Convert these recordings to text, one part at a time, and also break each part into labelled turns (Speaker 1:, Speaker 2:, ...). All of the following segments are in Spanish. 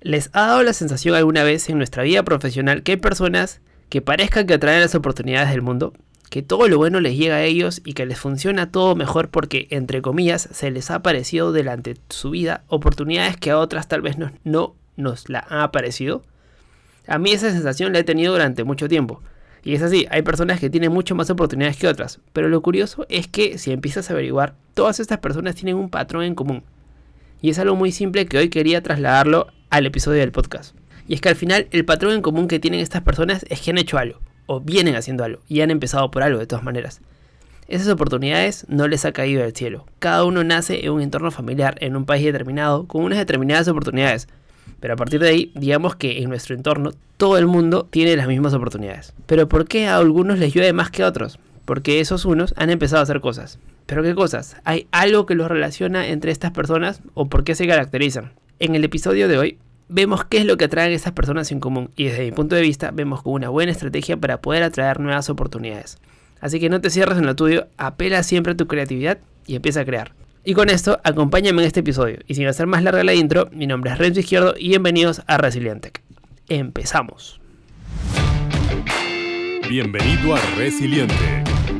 Speaker 1: ¿Les ha dado la sensación alguna vez en nuestra vida profesional que hay personas que parezcan que atraen las oportunidades del mundo, que todo lo bueno les llega a ellos y que les funciona todo mejor porque, entre comillas, se les ha aparecido delante de su vida oportunidades que a otras tal vez no, no nos la han aparecido? A mí esa sensación la he tenido durante mucho tiempo. Y es así, hay personas que tienen mucho más oportunidades que otras, pero lo curioso es que si empiezas a averiguar, todas estas personas tienen un patrón en común. Y es algo muy simple que hoy quería trasladarlo al episodio del podcast. Y es que al final el patrón en común que tienen estas personas es que han hecho algo, o vienen haciendo algo, y han empezado por algo de todas maneras. Esas oportunidades no les ha caído del cielo. Cada uno nace en un entorno familiar, en un país determinado, con unas determinadas oportunidades. Pero a partir de ahí, digamos que en nuestro entorno todo el mundo tiene las mismas oportunidades. Pero ¿por qué a algunos les llueve más que a otros? Porque esos unos han empezado a hacer cosas. ¿Pero qué cosas? ¿Hay algo que los relaciona entre estas personas o por qué se caracterizan? En el episodio de hoy vemos qué es lo que atraen esas personas en común y desde mi punto de vista vemos como una buena estrategia para poder atraer nuevas oportunidades. Así que no te cierres en lo tuyo, apela siempre a tu creatividad y empieza a crear. Y con esto, acompáñame en este episodio. Y sin hacer más larga la intro, mi nombre es Renzo Izquierdo y bienvenidos a Resilientec. Empezamos.
Speaker 2: Bienvenido a Resiliente,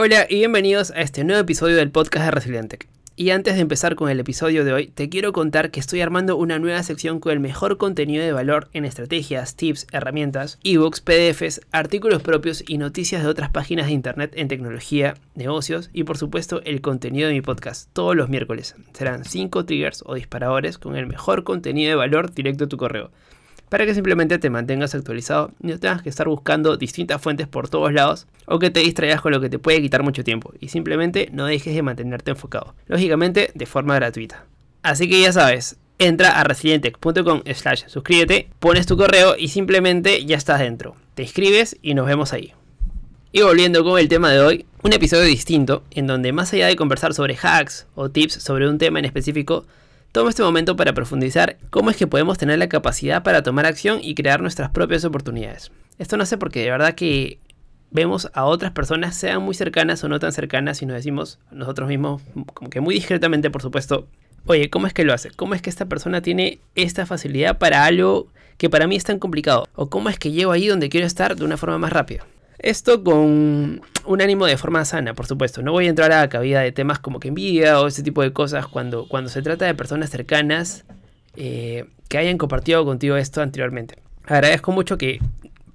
Speaker 1: Hola y bienvenidos a este nuevo episodio del podcast de Resiliente. Y antes de empezar con el episodio de hoy, te quiero contar que estoy armando una nueva sección con el mejor contenido de valor en estrategias, tips, herramientas, ebooks, PDFs, artículos propios y noticias de otras páginas de internet en tecnología, negocios y por supuesto el contenido de mi podcast todos los miércoles. Serán 5 triggers o disparadores con el mejor contenido de valor directo a tu correo para que simplemente te mantengas actualizado y no tengas que estar buscando distintas fuentes por todos lados o que te distraigas con lo que te puede quitar mucho tiempo y simplemente no dejes de mantenerte enfocado, lógicamente de forma gratuita. Así que ya sabes, entra a resilientec.com slash suscríbete, pones tu correo y simplemente ya estás dentro. Te inscribes y nos vemos ahí. Y volviendo con el tema de hoy, un episodio distinto en donde más allá de conversar sobre hacks o tips sobre un tema en específico, Tomo este momento para profundizar cómo es que podemos tener la capacidad para tomar acción y crear nuestras propias oportunidades. Esto no sé porque de verdad que vemos a otras personas, sean muy cercanas o no tan cercanas, y nos decimos nosotros mismos, como que muy discretamente, por supuesto, oye, ¿cómo es que lo hace? ¿Cómo es que esta persona tiene esta facilidad para algo que para mí es tan complicado? ¿O cómo es que llego ahí donde quiero estar de una forma más rápida? Esto con un ánimo de forma sana, por supuesto. No voy a entrar a cabida de temas como que envidia o ese tipo de cosas cuando, cuando se trata de personas cercanas eh, que hayan compartido contigo esto anteriormente. Agradezco mucho que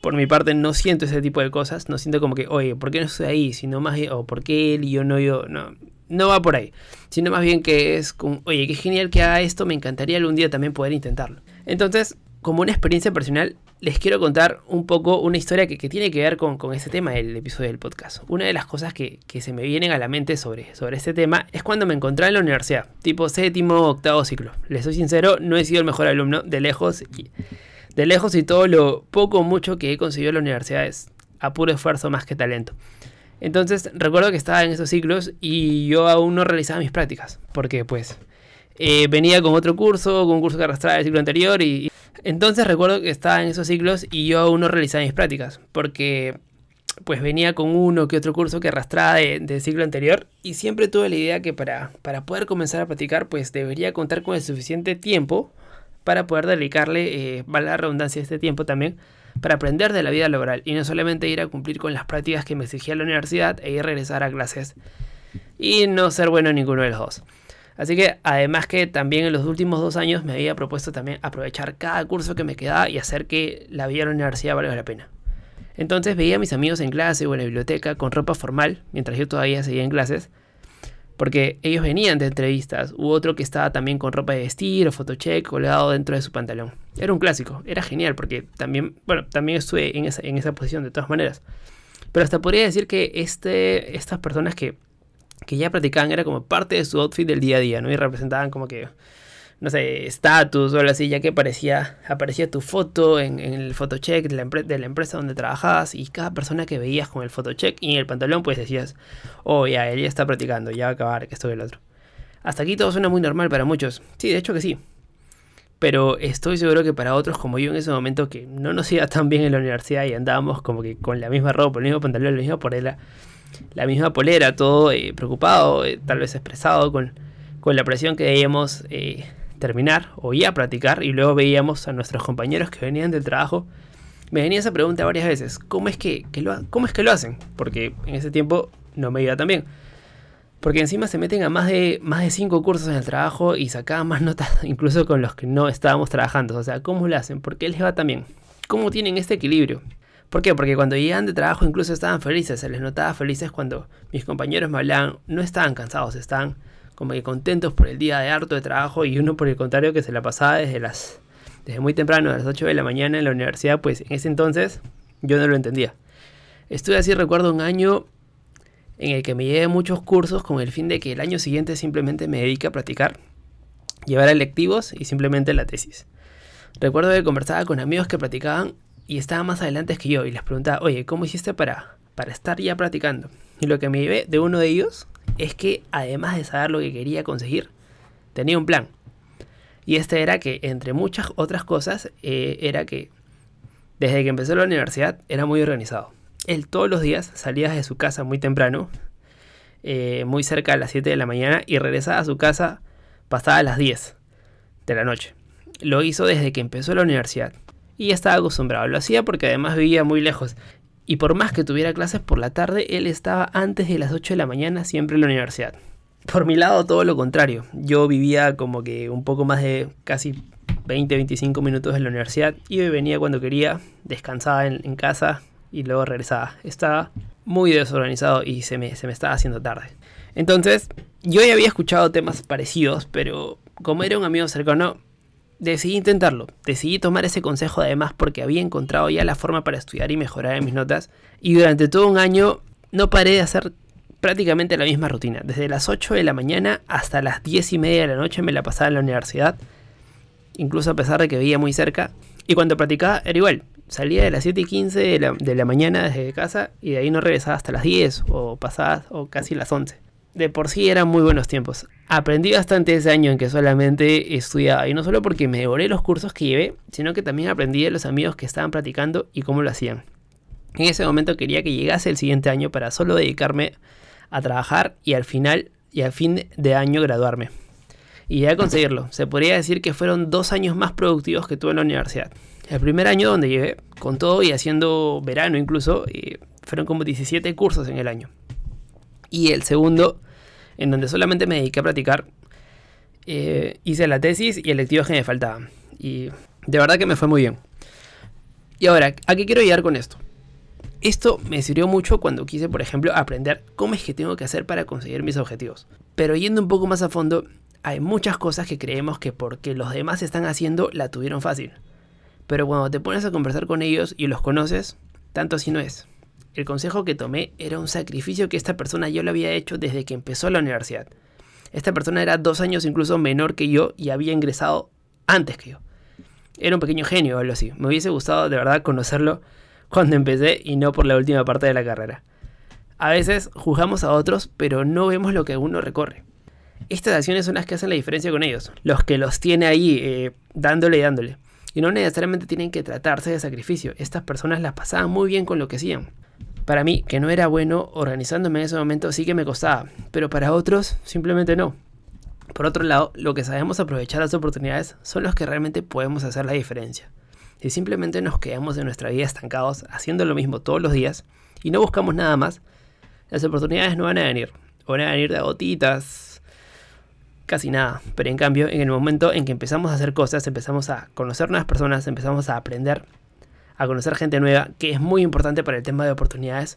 Speaker 1: por mi parte no siento ese tipo de cosas. No siento como que, oye, ¿por qué no estoy ahí? Sino más o ¿por qué él y yo no yo? No, no va por ahí. Sino más bien que es como, oye, qué genial que haga esto. Me encantaría algún día también poder intentarlo. Entonces, como una experiencia personal, les quiero contar un poco una historia que, tiene que ver con, con, este tema del episodio del podcast. Una de las cosas que, se me vienen a la mente sobre, sobre este tema es cuando me encontré en la universidad, tipo séptimo, octavo ciclo. Les soy sincero, no he sido el mejor alumno de lejos. Y, de lejos y todo lo poco o mucho que he conseguido en la universidad es a puro esfuerzo más que talento. Entonces recuerdo que estaba en esos ciclos y yo aún no realizaba mis prácticas, porque pues eh, venía con otro curso, con un curso que arrastraba el ciclo anterior y, entonces recuerdo que estaba en esos ciclos y yo aún no realizaba mis prácticas, porque pues venía con uno que otro curso que arrastraba del ciclo anterior y siempre tuve la idea que para, para poder comenzar a practicar pues debería contar con el suficiente tiempo para poder dedicarle, eh, la redundancia, este tiempo también, para aprender de la vida laboral y no solamente ir a cumplir con las prácticas que me exigía la universidad e ir a regresar a clases y no ser bueno en ninguno de los dos. Así que además que también en los últimos dos años me había propuesto también aprovechar cada curso que me quedaba y hacer que la vida en la universidad valga la pena. Entonces veía a mis amigos en clase o en la biblioteca con ropa formal, mientras yo todavía seguía en clases, porque ellos venían de entrevistas, u otro que estaba también con ropa de vestir o photocheck colgado dentro de su pantalón. Era un clásico, era genial, porque también, bueno, también estuve en esa, en esa posición de todas maneras. Pero hasta podría decir que este, estas personas que que ya practicaban, era como parte de su outfit del día a día, ¿no? Y representaban como que, no sé, estatus o algo así, ya que aparecía, aparecía tu foto en, el photocheck de la, de la empresa donde trabajabas y cada persona que veías con el photocheck y en el pantalón, pues decías, oh, ya, él ya está practicando, ya va a acabar, que esto y el otro. Hasta aquí todo suena muy normal para muchos. Sí, de hecho que sí. Pero estoy seguro que para otros como yo en ese momento que no nos iba tan bien en la universidad y andábamos como que con la misma ropa, el mismo pantalón, la misma polera, la misma polera, todo eh, preocupado, eh, tal vez expresado con, la presión que debíamos eh, terminar o ya practicar y luego veíamos a nuestros compañeros que venían del trabajo. Me venía esa pregunta varias veces, ¿cómo es que, lo, ¿cómo es que lo hacen? Porque en ese tiempo no me iba tan bien. Porque encima se meten a más de, más de cinco cursos en el trabajo y sacaban más notas incluso con los que no estábamos trabajando. O sea, ¿cómo lo hacen? ¿Por qué les va tan bien? ¿Cómo tienen este equilibrio? ¿Por qué? Porque cuando llegan de trabajo incluso estaban felices. Se les notaba felices cuando mis compañeros me hablaban. No estaban cansados, estaban como que contentos por el día de harto de trabajo y uno por el contrario que se la pasaba desde las desde muy temprano, a las 8 de la mañana en la universidad, pues en ese entonces yo no lo entendía. Estuve así, recuerdo un año en el que me llevé muchos cursos con el fin de que el año siguiente simplemente me dedique a practicar, llevar electivos y simplemente la tesis. Recuerdo que conversaba con amigos que practicaban y estaban más adelante que yo y les preguntaba, oye, ¿cómo hiciste para, para estar ya practicando? Y lo que me llevé de uno de ellos es que además de saber lo que quería conseguir, tenía un plan. Y este era que, entre muchas otras cosas, eh, era que desde que empezó la universidad era muy organizado él todos los días salía de su casa muy temprano, eh, muy cerca de las 7 de la mañana, y regresaba a su casa pasada las 10 de la noche. Lo hizo desde que empezó la universidad. Y ya estaba acostumbrado. Lo hacía porque además vivía muy lejos. Y por más que tuviera clases por la tarde, él estaba antes de las 8 de la mañana siempre en la universidad. Por mi lado, todo lo contrario. Yo vivía como que un poco más de casi 20, 25 minutos en la universidad. Y venía cuando quería, descansaba en, en casa, y luego regresaba. Estaba muy desorganizado y se me, se me estaba haciendo tarde. Entonces, yo ya había escuchado temas parecidos, pero como era un amigo cercano, decidí intentarlo. Decidí tomar ese consejo además porque había encontrado ya la forma para estudiar y mejorar en mis notas. Y durante todo un año no paré de hacer prácticamente la misma rutina. Desde las 8 de la mañana hasta las 10 y media de la noche me la pasaba en la universidad. Incluso a pesar de que veía muy cerca. Y cuando practicaba era igual salía de las 7 y 15 de la, de la, mañana desde casa y de ahí no regresaba hasta las 10 o pasadas o casi las 11. De por sí eran muy buenos tiempos. Aprendí bastante ese año en que solamente estudiaba y no solo porque me devoré los cursos que llevé, sino que también aprendí de los amigos que estaban practicando y cómo lo hacían. En ese momento quería que llegase el siguiente año para solo dedicarme a trabajar y al final y al fin de año graduarme. Y ya conseguirlo. Se podría decir que fueron dos años más productivos que tuve en la universidad. El primer año donde llegué, con todo y haciendo verano incluso, eh, fueron como 17 cursos en el año. Y el segundo, en donde solamente me dediqué a practicar, eh, hice la tesis y electivos que me faltaban. Y de verdad que me fue muy bien. Y ahora, ¿a qué quiero llegar con esto? Esto me sirvió mucho cuando quise, por ejemplo, aprender cómo es que tengo que hacer para conseguir mis objetivos. Pero yendo un poco más a fondo, hay muchas cosas que creemos que porque los demás están haciendo la tuvieron fácil. Pero cuando te pones a conversar con ellos y los conoces, tanto así no es. El consejo que tomé era un sacrificio que esta persona yo lo había hecho desde que empezó la universidad. Esta persona era dos años incluso menor que yo y había ingresado antes que yo. Era un pequeño genio o algo así. Me hubiese gustado de verdad conocerlo cuando empecé y no por la última parte de la carrera. A veces juzgamos a otros, pero no vemos lo que uno recorre. Estas acciones son las que hacen la diferencia con ellos, los que los tiene ahí eh, dándole y dándole. Y no necesariamente tienen que tratarse de sacrificio. Estas personas las pasaban muy bien con lo que hacían. Para mí, que no era bueno, organizándome en ese momento sí que me costaba, pero para otros simplemente no. Por otro lado, lo que sabemos aprovechar las oportunidades son los que realmente podemos hacer la diferencia. Si simplemente nos quedamos en nuestra vida estancados haciendo lo mismo todos los días y no buscamos nada más, las oportunidades no van a venir. Van a venir de gotitas, casi nada. Pero en cambio, en el momento en que empezamos a hacer cosas, empezamos a conocer nuevas personas, empezamos a aprender, a conocer gente nueva, que es muy importante para el tema de oportunidades,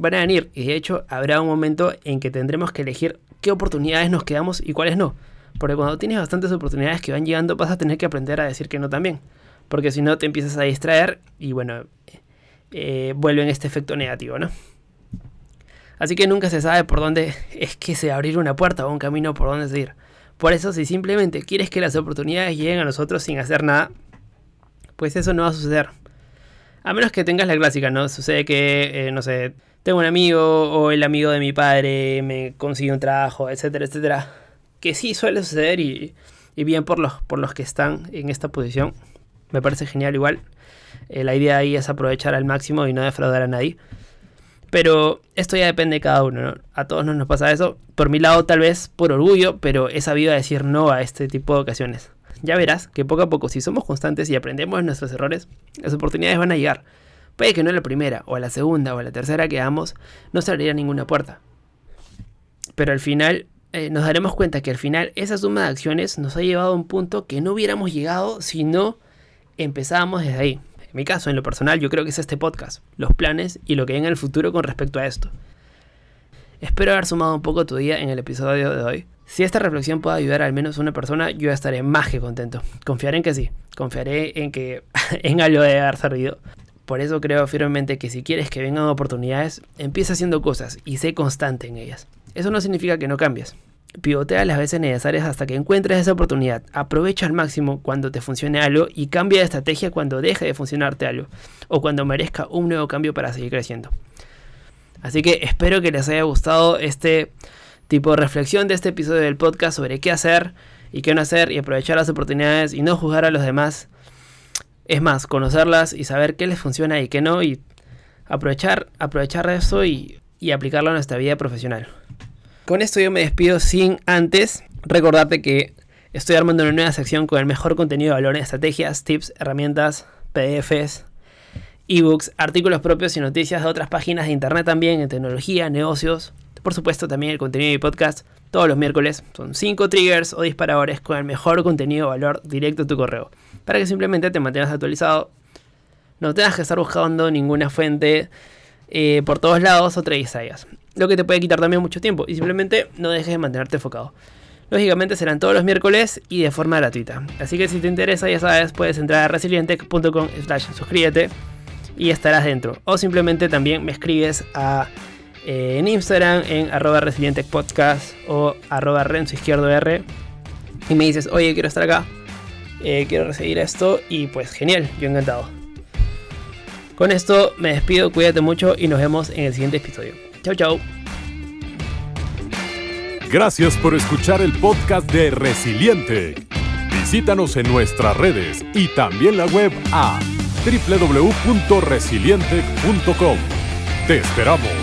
Speaker 1: van a venir. Y de hecho, habrá un momento en que tendremos que elegir qué oportunidades nos quedamos y cuáles no. Porque cuando tienes bastantes oportunidades que van llegando, vas a tener que aprender a decir que no también. Porque si no, te empiezas a distraer y bueno, eh, vuelve en este efecto negativo, ¿no? Así que nunca se sabe por dónde es que se abrir una puerta o un camino por dónde seguir. Por eso, si simplemente quieres que las oportunidades lleguen a nosotros sin hacer nada, pues eso no va a suceder. A menos que tengas la clásica, ¿no? Sucede que, eh, no sé, tengo un amigo o el amigo de mi padre me consigue un trabajo, etcétera, etcétera. Que sí suele suceder y, bien por los, por los que están en esta posición. Me parece genial igual. Eh, la idea ahí es aprovechar al máximo y no defraudar a nadie. Pero esto ya depende de cada uno, ¿no? A todos nos pasa eso. Por mi lado, tal vez por orgullo, pero he sabido decir no a este tipo de ocasiones. Ya verás que poco a poco, si somos constantes y aprendemos de nuestros errores, las oportunidades van a llegar. Puede que no a la primera, o a la segunda, o a la tercera que hagamos, no se abriría ninguna puerta. Pero al final eh, nos daremos cuenta que al final esa suma de acciones nos ha llevado a un punto que no hubiéramos llegado si no empezábamos desde ahí. En mi caso, en lo personal, yo creo que es este podcast, los planes y lo que viene en el futuro con respecto a esto. Espero haber sumado un poco tu día en el episodio de hoy. Si esta reflexión puede ayudar a al menos una persona, yo estaré más que contento. Confiaré en que sí. Confiaré en que en algo de haber servido. Por eso creo firmemente que si quieres que vengan oportunidades, empieza haciendo cosas y sé constante en ellas. Eso no significa que no cambies. Pivotea las veces necesarias hasta que encuentres esa oportunidad. Aprovecha al máximo cuando te funcione algo y cambia de estrategia cuando deje de funcionarte algo o cuando merezca un nuevo cambio para seguir creciendo. Así que espero que les haya gustado este tipo de reflexión de este episodio del podcast sobre qué hacer y qué no hacer y aprovechar las oportunidades y no juzgar a los demás. Es más, conocerlas y saber qué les funciona y qué no y aprovechar, aprovechar eso y, y aplicarlo a nuestra vida profesional. Con esto yo me despido sin antes recordarte que estoy armando una nueva sección con el mejor contenido de valor en estrategias, tips, herramientas, PDFs, ebooks, artículos propios y noticias de otras páginas de internet también en tecnología, negocios. Por supuesto también el contenido de mi podcast todos los miércoles. Son 5 triggers o disparadores con el mejor contenido de valor directo a tu correo. Para que simplemente te mantengas actualizado. No tengas que estar buscando ninguna fuente eh, por todos lados o distraigas lo que te puede quitar también mucho tiempo y simplemente no dejes de mantenerte enfocado. Lógicamente serán todos los miércoles y de forma gratuita. Así que si te interesa, ya sabes, puedes entrar a resilientech.com slash suscríbete y estarás dentro. O simplemente también me escribes a, eh, en Instagram en arroba resilientechpodcast o arroba renzo izquierdo R y me dices, oye, quiero estar acá, eh, quiero recibir esto y pues genial, yo encantado. Con esto me despido, cuídate mucho y nos vemos en el siguiente episodio. Chau, chau.
Speaker 2: Gracias por escuchar el podcast de Resiliente. Visítanos en nuestras redes y también la web a www.resiliente.com. Te esperamos.